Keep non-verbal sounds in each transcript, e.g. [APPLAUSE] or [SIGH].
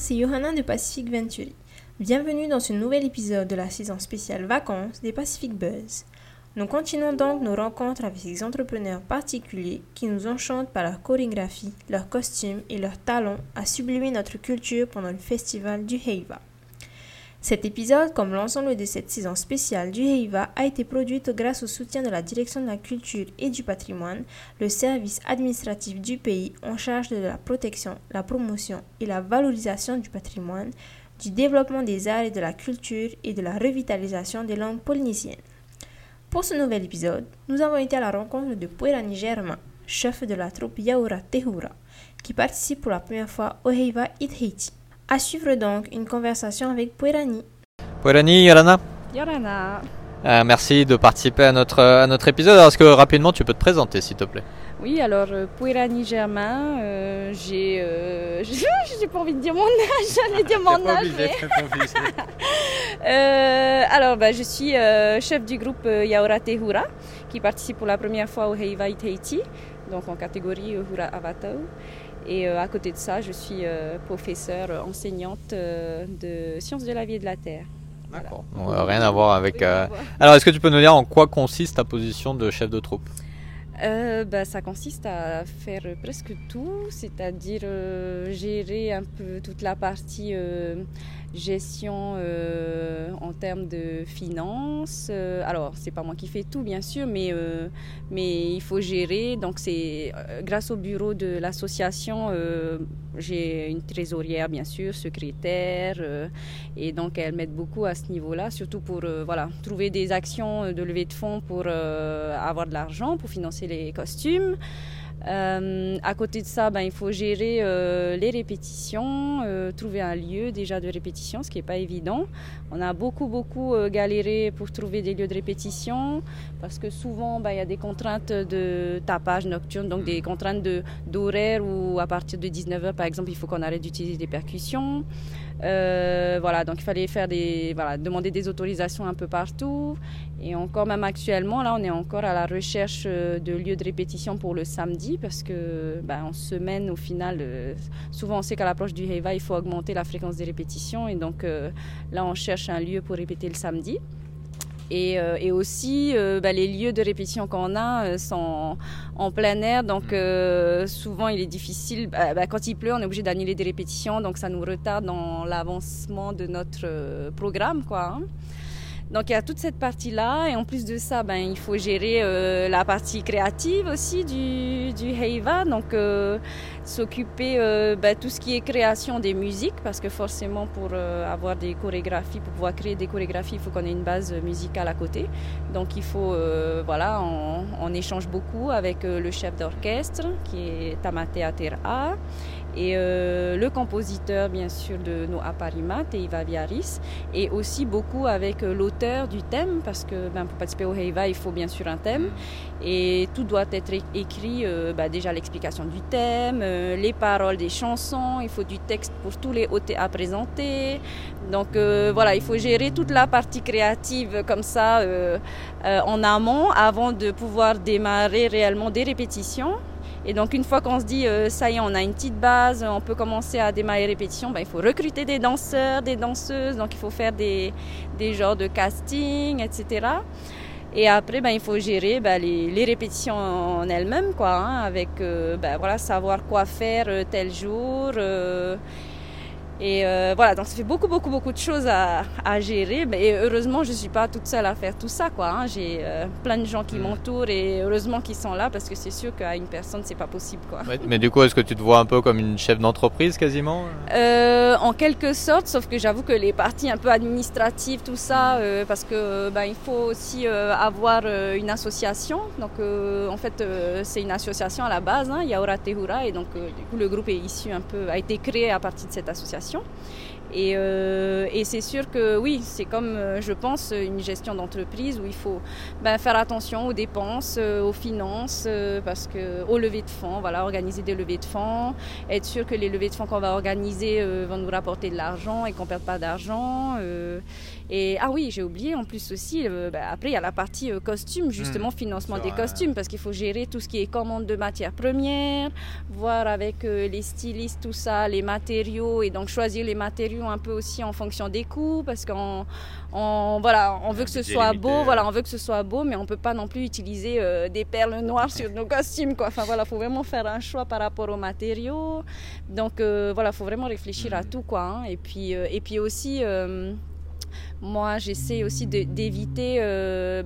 c'est Johanna de Pacific Venturi. Bienvenue dans ce nouvel épisode de la saison spéciale vacances des Pacific Buzz. Nous continuons donc nos rencontres avec ces entrepreneurs particuliers qui nous enchantent par leur chorégraphie, leurs costumes et leur talent à sublimer notre culture pendant le festival du Heiva. Cet épisode, comme l'ensemble de cette saison spéciale du Heiva, a été produit grâce au soutien de la Direction de la Culture et du Patrimoine, le service administratif du pays en charge de la protection, la promotion et la valorisation du patrimoine, du développement des arts et de la culture et de la revitalisation des langues polynésiennes. Pour ce nouvel épisode, nous avons été à la rencontre de Puerani Germain, chef de la troupe Yaura Tehura, qui participe pour la première fois au Heiva It Haiti. À suivre donc une conversation avec Puerani. Puerani, Yorana Yorana. Euh, merci de participer à notre, à notre épisode. Est-ce que rapidement tu peux te présenter s'il te plaît? Oui, alors euh, Puerani Germain, euh, j'ai. Euh, [LAUGHS] j'ai pas envie de dire mon âge, [LAUGHS] j'allais dire mon âge. [LAUGHS] Euh, alors, bah, je suis euh, chef du groupe euh, Yaora Tehura qui participe pour la première fois au Heiva It Haiti, donc en catégorie Hura Avatau. Et euh, à côté de ça, je suis euh, professeure euh, enseignante euh, de sciences de la vie et de la terre. Voilà. D'accord. Bon, euh, rien à voir avec. Euh. Alors, est-ce que tu peux nous dire en quoi consiste ta position de chef de troupe? Euh, bah, ça consiste à faire presque tout, c'est-à-dire euh, gérer un peu toute la partie euh, gestion euh, en termes de finances. Euh, alors, c'est pas moi qui fais tout, bien sûr, mais, euh, mais il faut gérer. Donc, c'est euh, grâce au bureau de l'association, euh, j'ai une trésorière, bien sûr, secrétaire, euh, et donc elle m'aide beaucoup à ce niveau-là, surtout pour voilà, trouver des actions de levée de fonds pour avoir de l'argent, pour financer les costumes. Euh, à côté de ça, ben, il faut gérer euh, les répétitions, euh, trouver un lieu déjà de répétition, ce qui n'est pas évident. On a beaucoup, beaucoup galéré pour trouver des lieux de répétition parce que souvent, ben, il y a des contraintes de tapage nocturne, donc des contraintes de- d'horaire où à partir de 19h, par exemple, il faut qu'on arrête d'utiliser des percussions. Euh, voilà, donc il fallait faire des, voilà, demander des autorisations un peu partout. Et encore même actuellement, là, on est encore à la recherche euh, de lieux de répétition pour le samedi parce que ben, en semaine, au final, euh, souvent on sait qu'à l'approche du Heiva, il faut augmenter la fréquence des répétitions. Et donc là, on cherche un lieu pour répéter le samedi. Et, euh, et aussi, euh, ben, les lieux de répétition qu'on a euh, sont en plein air, donc euh, souvent il est difficile. bah, bah, quand il pleut, on est obligé d'annuler des répétitions, donc ça nous retarde dans l'avancement de notre programme, quoi. hein. Donc il y a toute cette partie-là, et en plus de ça, ben, il faut gérer euh, la partie créative aussi du, du Heiva, donc euh, s'occuper euh, ben, tout ce qui est création des musiques, parce que forcément pour euh, avoir des chorégraphies, pour pouvoir créer des chorégraphies, il faut qu'on ait une base musicale à côté. Donc il faut, euh, voilà, on, on échange beaucoup avec euh, le chef d'orchestre, qui est Tamatea Ter'a, et euh, le compositeur, bien sûr, de nos Aparima, Teiva Viaris, et aussi beaucoup avec euh, l'auteur du thème, parce que ben, pour participer au Heiva, il faut bien sûr un thème, et tout doit être écrit, euh, ben, déjà l'explication du thème, euh, les paroles des chansons, il faut du texte pour tous les OT à présenter, donc euh, voilà, il faut gérer toute la partie créative comme ça euh, euh, en amont, avant de pouvoir démarrer réellement des répétitions. Et donc une fois qu'on se dit euh, ça y est, on a une petite base, on peut commencer à démarrer les répétitions, ben, il faut recruter des danseurs, des danseuses, donc il faut faire des, des genres de casting, etc. Et après, ben, il faut gérer ben, les, les répétitions en elles-mêmes, quoi, hein, avec euh, ben, voilà, savoir quoi faire euh, tel jour. euh, et euh, voilà, donc ça fait beaucoup, beaucoup, beaucoup de choses à, à gérer. Et heureusement, je ne suis pas toute seule à faire tout ça. quoi. hein. J'ai euh, plein de gens qui m'entourent et heureusement qu'ils sont là parce que c'est sûr qu'à une personne, c'est pas possible. quoi. Ouais, Mais du coup, est-ce que tu te vois un peu comme une chef d'entreprise quasiment Euh, en quelque sorte, sauf que j'avoue que les parties un peu administratives, tout ça, parce que ben, il faut aussi avoir une association. Donc en fait, c'est une association à la base, hein, Yaora Tehura, et donc du coup le groupe est issu un peu, a été créé à partir de cette association. Et, euh, et c'est sûr que oui, c'est comme, euh, je pense, une gestion d'entreprise où il faut ben, faire attention aux dépenses, euh, aux finances, parce que aux levées de fonds, voilà, organiser des levées de fonds, être sûr que les levées de fonds qu'on va organiser vont nous rapporter de l'argent et qu'on ne perde pas d'argent. Et ah oui, j'ai oublié en plus aussi, ben, après il y a la partie costume, justement, hmm. financement des costumes, parce qu'il faut gérer tout ce qui est commande de matières premières, voir avec les stylistes tout ça, les matériaux, et donc choisir les matériaux un peu aussi en fonction des coûts parce qu'on voilà, on veut que ce soit beau, voilà, on veut que ce soit beau, mais on peut pas non plus utiliser euh, des perles noires sur nos costumes, quoi. Enfin voilà, faut vraiment faire un choix par rapport aux matériaux. Donc euh, voilà, faut vraiment réfléchir à mm. tout, quoi. Hein. Et puis euh, et puis aussi, moi, j'essaie aussi d'éviter.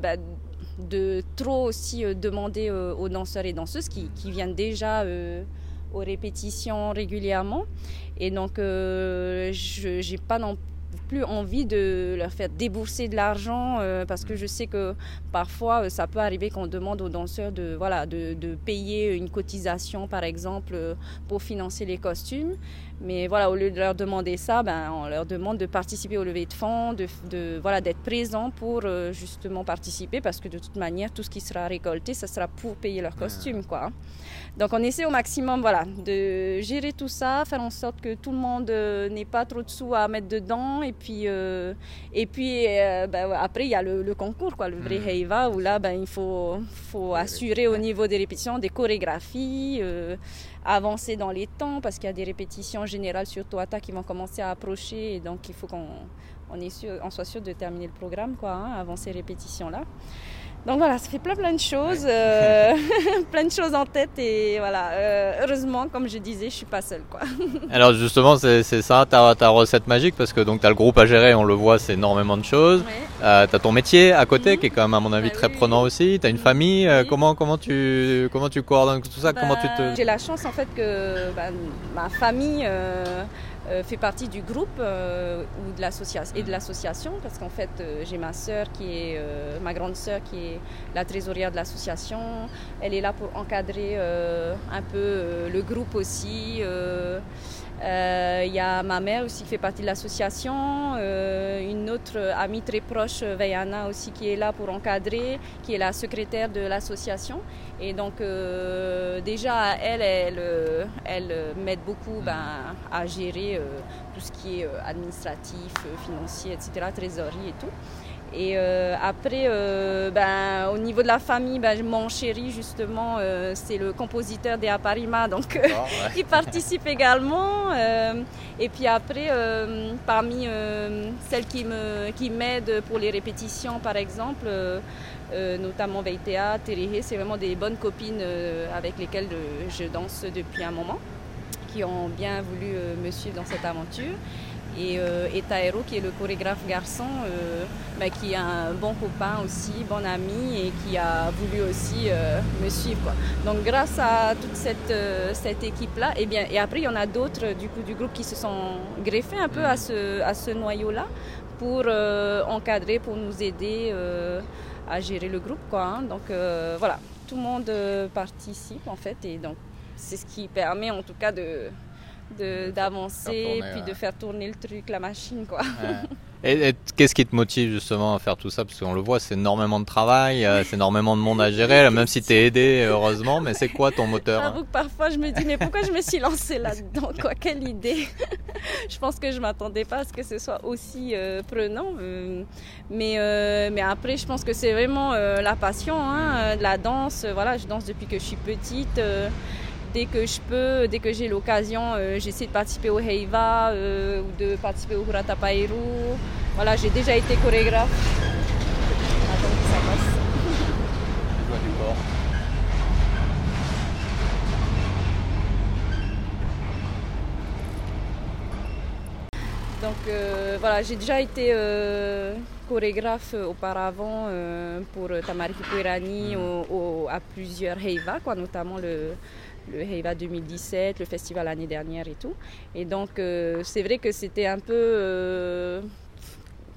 Bah, de trop aussi demander aux danseurs et danseuses qui, viennent déjà aux répétitions régulièrement. Et donc, euh, je n'ai pas non plus envie de leur faire débourser de l'argent euh, parce que je sais que parfois euh, ça peut arriver qu'on demande aux danseurs de, voilà, de, payer une cotisation par exemple pour financer les costumes. Mais voilà, au lieu de leur demander ça, ben, on leur demande de participer au lever de fonds, de, de voilà, d'être présent pour justement participer parce que de toute manière, tout ce qui sera récolté, ça sera pour payer leurs costumes. Quoi. Donc on essaie au maximum voilà, de gérer tout ça, faire en sorte que tout le monde euh, n'ait pas trop de sous à mettre dedans. Et puis, euh, et puis euh, ben, après, il y a le, concours, quoi, le vrai mm. Heiva, où là, ben, il faut, faut assurer au niveau des répétitions des chorégraphies, avancer dans les temps, parce qu'il y a des répétitions générales sur Toata qui vont commencer à approcher. Et donc il faut qu'on on, on soit sûr de terminer le programme quoi, hein, avant ces répétitions-là. Donc voilà, ça fait plein plein de choses, euh, [LAUGHS] plein de choses en tête et voilà. Euh, heureusement, comme je disais, je suis pas seule quoi. [LAUGHS] Alors justement, c'est ça ta, ta recette magique parce que donc tu as le groupe à gérer, on le voit, c'est énormément de choses. Euh, tu as ton métier à côté mhm. qui est quand même à mon avis bah très prenant aussi. Tu as une famille, comment comment tu comment tu coordonnes tout ça? Comment tu te bah, J'ai la chance en fait que bah, ma famille euh, fait partie du groupe euh, ou de l'association et de l'association parce qu'en fait euh, j'ai ma sœur qui est ma grande sœur qui est la trésorière de l'association. Elle est là pour encadrer un peu le groupe aussi. Il euh, y a ma mère aussi qui fait partie de l'association, euh, une autre amie très proche, Veyana aussi, qui est là pour encadrer, qui est la secrétaire de l'association. Et donc euh, déjà, elle, elle, elle m'aide beaucoup ben, à gérer tout ce qui est administratif, financier, etc., trésorerie et tout. Et euh, après, euh, ben, au niveau de la famille, ben, mon chéri, justement, euh, c'est le compositeur des Aparima, donc [LAUGHS] il participe également. et puis après, parmi celles qui m'aident qui pour les répétitions, par exemple, notamment Veitea, Terehe, c'est vraiment des bonnes copines avec lesquelles je danse depuis un moment, qui ont bien voulu me suivre dans cette aventure et, euh, Taero qui est le chorégraphe garçon euh, bah, qui est un bon copain aussi, bon ami et qui a voulu aussi euh, me suivre. Donc grâce à toute cette, euh, cette équipe-là, et, eh bien, et après il y en a d'autres du, coup, du groupe qui se sont greffés un peu à ce, à ce noyau-là pour encadrer, pour nous aider à gérer le groupe. Quoi, hein. Donc voilà, tout le monde participe en fait et donc c'est ce qui permet en tout cas de d'avancer, puis de faire tourner le truc, la machine, quoi. Et, qu'est-ce qui te motive justement à faire tout ça? Parce qu'on le voit, c'est énormément de travail, euh, c'est énormément de monde à gérer, même si tu es aidé, heureusement, mais c'est quoi ton moteur J'avoue que parfois je me dis, mais pourquoi je me suis lancée là-dedans quoi? Quelle idée! [LAUGHS] Je pense que je m'attendais pas à ce que ce soit aussi euh, prenant, euh, mais, mais après, je pense que c'est vraiment la passion hein, la danse. Voilà, je danse depuis que je suis petite dès que je peux, dès que j'ai l'occasion, euh, j'essaie de participer au Heiva euh, ou de participer au Hurata Pairu. Voilà, j'ai déjà été chorégraphe. Attends que ça passe. Donc euh, voilà, j'ai déjà été chorégraphe auparavant pour Tamari Fukuirani mm. à plusieurs Heiva, quoi, notamment le, le Heiva 2017, le festival l'année dernière et tout. Et donc, euh, c'est vrai que c'était un peu. Euh,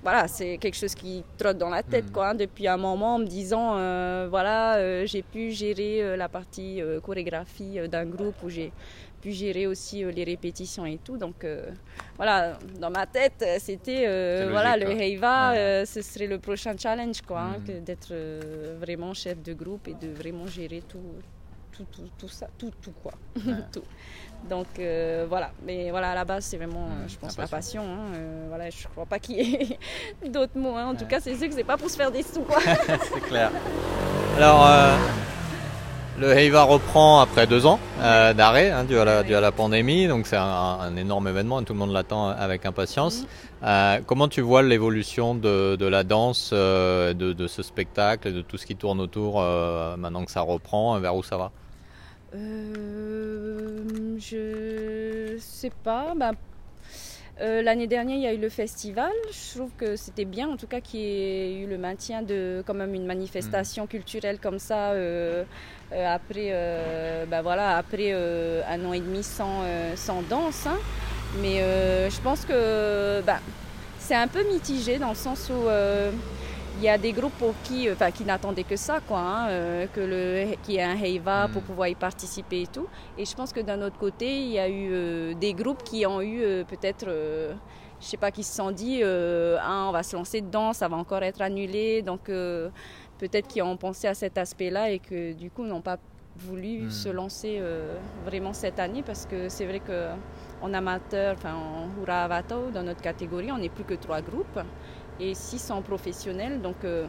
voilà, c'est quelque chose qui trotte dans la tête mm. quoi, hein, depuis un moment en me disant euh, voilà, j'ai pu gérer la partie chorégraphie d'un groupe où j'ai pu gérer aussi les répétitions et tout. Donc voilà, dans ma tête, c'était voilà, le Heiva, ce serait le prochain challenge quoi, hein, mm. d'être vraiment chef de groupe et de vraiment gérer tout, tout, tout, tout ça, tout, tout quoi. [LAUGHS] tout. Donc euh, voilà, mais voilà, à la base, c'est vraiment, mmh, je pense, la passion. Hein. Euh, voilà, je crois pas qu'il y ait [LAUGHS] d'autres mots. Hein. En tout cas, c'est sûr que c'est pas pour se faire des sous. [LAUGHS] c'est clair. Alors, euh, le Heiva reprend après deux ans d'arrêt hein, dû, à la, dû à la pandémie, donc c'est un, énorme événement, tout le monde l'attend avec impatience. Mmh. comment tu vois l'évolution de, de, la danse, de, de, ce spectacle, de tout ce qui tourne autour maintenant que ça reprend, vers où ça va? Euh, je sais pas. Bah, euh, l'année dernière, il y a eu le festival. Je trouve que c'était bien, en tout cas, qu'il y ait eu le maintien de quand même une manifestation mm. culturelle comme ça euh, après, bah, voilà, après un an et demi sans, sans danse. Hein. Mais je pense que bah, c'est un peu mitigé dans le sens où il y a des groupes pour qui, euh, enfin, qui n'attendaient que ça, quoi, hein, euh, que le, qu'il y ait un Heiva pour mm. pouvoir y participer et tout. Et je pense que d'un autre côté, il y a eu euh, des groupes qui ont eu peut-être, je sais pas, qui se sont dit, ah, on va se lancer dedans, ça va encore être annulé, donc peut-être qu'ils ont pensé à cet aspect-là et que du coup n'ont pas voulu mm. se lancer vraiment cette année parce que c'est vrai que en amateur, enfin en Hura Avato, dans notre catégorie, on n'est plus que trois groupes et 600 professionnels. Donc euh,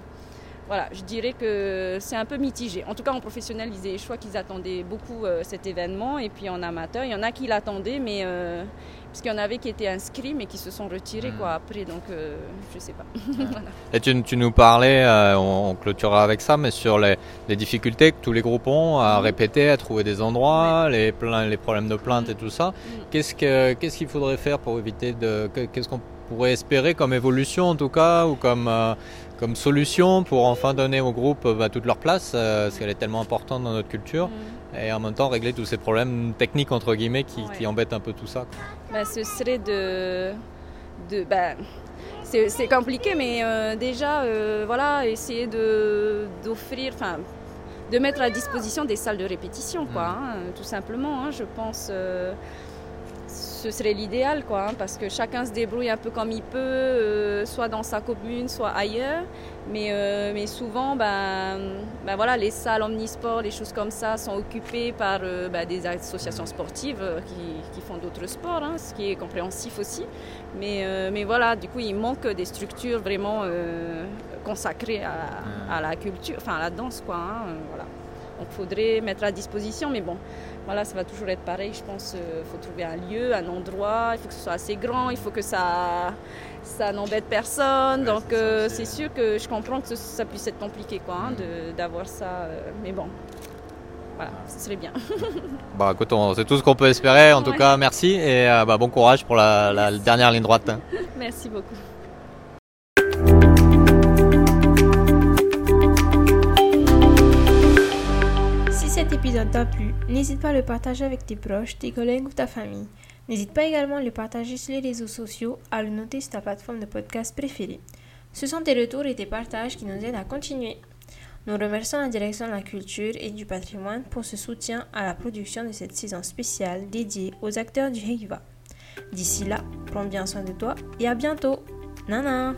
voilà, je dirais que c'est un peu mitigé. En tout cas, en professionnel, ils, je crois qu'ils attendaient beaucoup euh, cet événement. Et puis en amateur, il y en a qui l'attendaient, mais euh, parce qu'il y en avait qui étaient inscrits, mais qui se sont retirés quoi, hmm. après. Donc je ne sais pas. [LAUGHS] Et tu, tu, nous parlais, on, clôturera avec ça, mais sur les, les, difficultés que tous les groupes ont à hmm. répéter, à trouver des endroits, les, les problèmes de plainte et hmm. tout ça. Qu'est-ce qu'il ce qu'il faudrait faire pour éviter de. Qu'est-ce qu'on pourrait espérer comme évolution en tout cas ou comme, euh, comme solution pour enfin donner au groupe bah, toute leur place euh, parce qu'elle est tellement importante dans notre culture mm. et en même temps régler tous ces problèmes techniques entre guillemets qui, qui embêtent un peu tout ça. Bah, ce serait de... de bah, c'est compliqué mais euh, déjà voilà essayer d'offrir, enfin de mettre à disposition des salles de répétition quoi, mm. hein, tout simplement hein, je pense ce serait l'idéal, quoi, hein, parce que chacun se débrouille un peu comme il peut, euh, soit dans sa commune, soit ailleurs. Mais, euh, mais souvent, ben, ben, voilà, les salles omnisport, les choses comme ça, sont occupées par euh, ben, des associations sportives qui, qui font d'autres sports, hein, ce qui est compréhensif aussi. Mais, mais voilà, du coup, il manque des structures vraiment consacrées à, à, la culture, enfin à la danse, quoi. Hein, voilà. Donc, il faudrait mettre à disposition, mais bon, voilà, ça va toujours être pareil. Je pense qu'il euh, faut trouver un lieu, un endroit. Il faut que ce soit assez grand. Il faut que ça, ça n'embête personne. Donc, euh, c'est sûr que je comprends que ça puisse être compliqué, quoi, hein, mm. d'avoir ça. Euh, mais bon, voilà, ce serait bien. [LAUGHS] bah, écoute, c'est tout ce qu'on peut espérer. En tout cas, merci et bah, bon courage pour la, la dernière ligne droite. [LAUGHS] merci beaucoup. Épisode t'a plu, n'hésite pas à le partager avec tes proches, tes collègues ou ta famille. N'hésite pas également à le partager sur les réseaux sociaux, à le noter sur ta plateforme de podcast préférée. Ce sont tes retours et tes partages qui nous aident à continuer. Nous remercions la direction de la culture et du patrimoine pour ce soutien à la production de cette saison spéciale dédiée aux acteurs du Heiva. D'ici là, prends bien soin de toi et à bientôt. Nana